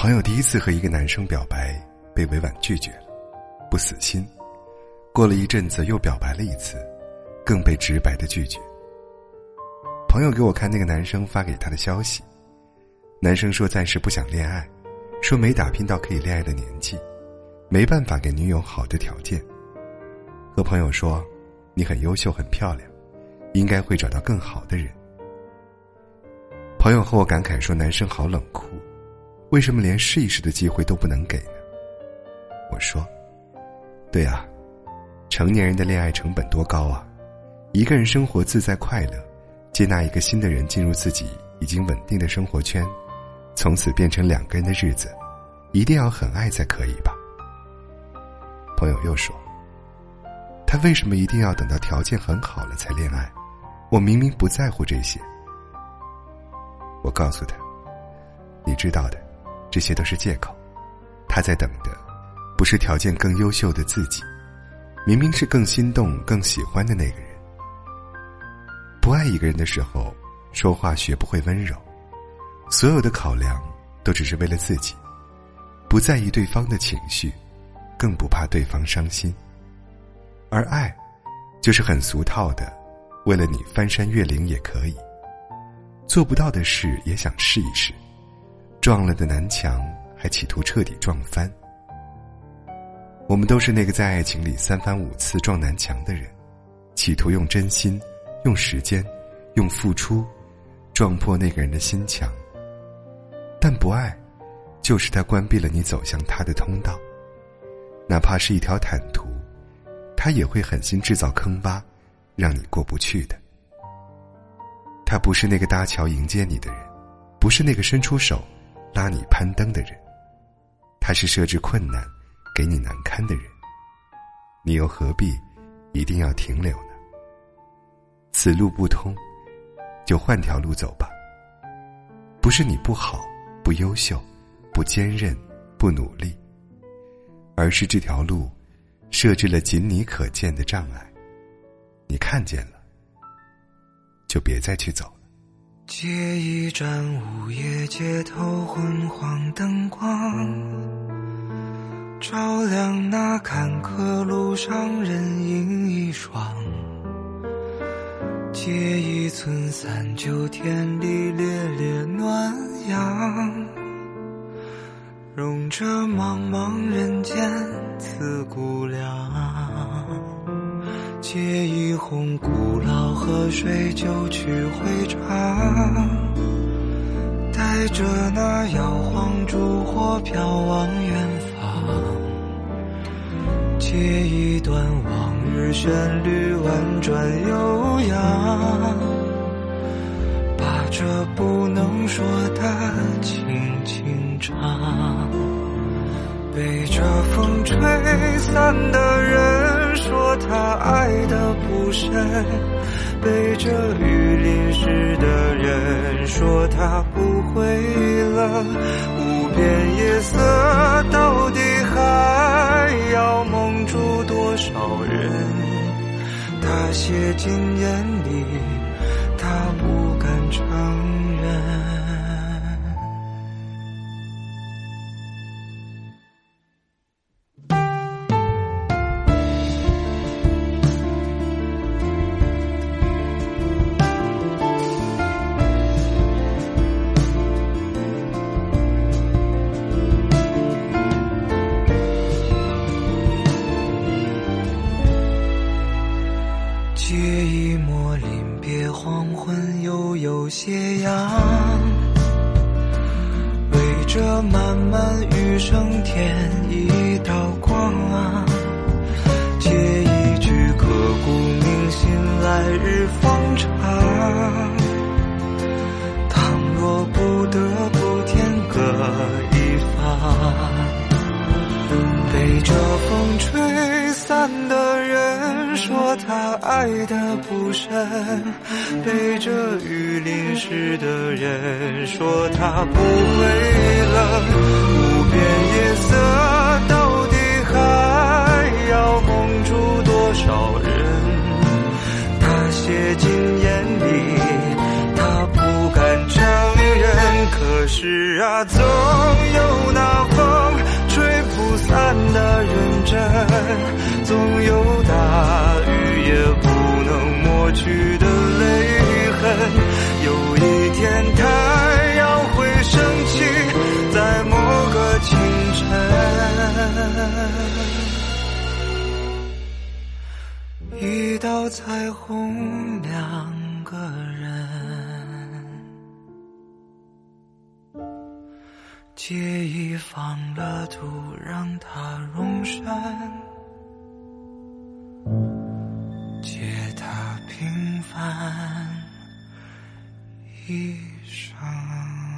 朋友第一次和一个男生表白，被委婉拒绝了，不死心。过了一阵子又表白了一次，更被直白的拒绝。朋友给我看那个男生发给他的消息，男生说暂时不想恋爱，说没打拼到可以恋爱的年纪，没办法给女友好的条件。和朋友说，你很优秀很漂亮，应该会找到更好的人。朋友和我感慨说，男生好冷酷。为什么连试一试的机会都不能给呢？我说：“对啊，成年人的恋爱成本多高啊！一个人生活自在快乐，接纳一个新的人进入自己已经稳定的生活圈，从此变成两个人的日子，一定要很爱才可以吧？”朋友又说：“他为什么一定要等到条件很好了才恋爱？我明明不在乎这些。”我告诉他：“你知道的。”这些都是借口，他在等的，不是条件更优秀的自己，明明是更心动、更喜欢的那个人。不爱一个人的时候，说话学不会温柔，所有的考量都只是为了自己，不在意对方的情绪，更不怕对方伤心。而爱，就是很俗套的，为了你翻山越岭也可以，做不到的事也想试一试。撞了的南墙，还企图彻底撞翻。我们都是那个在爱情里三番五次撞南墙的人，企图用真心、用时间、用付出，撞破那个人的心墙。但不爱，就是他关闭了你走向他的通道。哪怕是一条坦途，他也会狠心制造坑洼，让你过不去的。他不是那个搭桥迎接你的人，不是那个伸出手。拉你攀登的人，他是设置困难、给你难堪的人，你又何必一定要停留呢？此路不通，就换条路走吧。不是你不好、不优秀、不坚韧、不努力，而是这条路设置了仅你可见的障碍，你看见了，就别再去走。借一盏午夜街头昏黄灯光，照亮那坎坷路上人影一双。借一寸三九天里烈烈暖阳，融着茫茫人间刺骨凉。借一红古老河水，就去回肠，带着那摇晃烛火飘往远方。借一段往日旋律，婉转悠扬，把这不能说的轻轻唱。被这风吹散的人说他爱的不深，被这雨淋湿的人说他不会冷。无边夜色到底还要蒙住多少人？他写进眼里，他不敢承认。莫临别黄昏，悠悠斜阳，为这漫漫余生添一道光。借一句刻骨铭心，来日方长。倘若不得不天各一方，被这风吹散的人说他爱的不深。被这雨淋湿的人说他不会冷，无边夜色到底还要蒙住多少人？他写进眼里，他不敢承认。可是啊，总有那风吹不散的认真，去的泪痕。有一天，太阳会升起，在某个清晨，一道彩虹，两个人。借一方乐土，让它容身，平凡一生。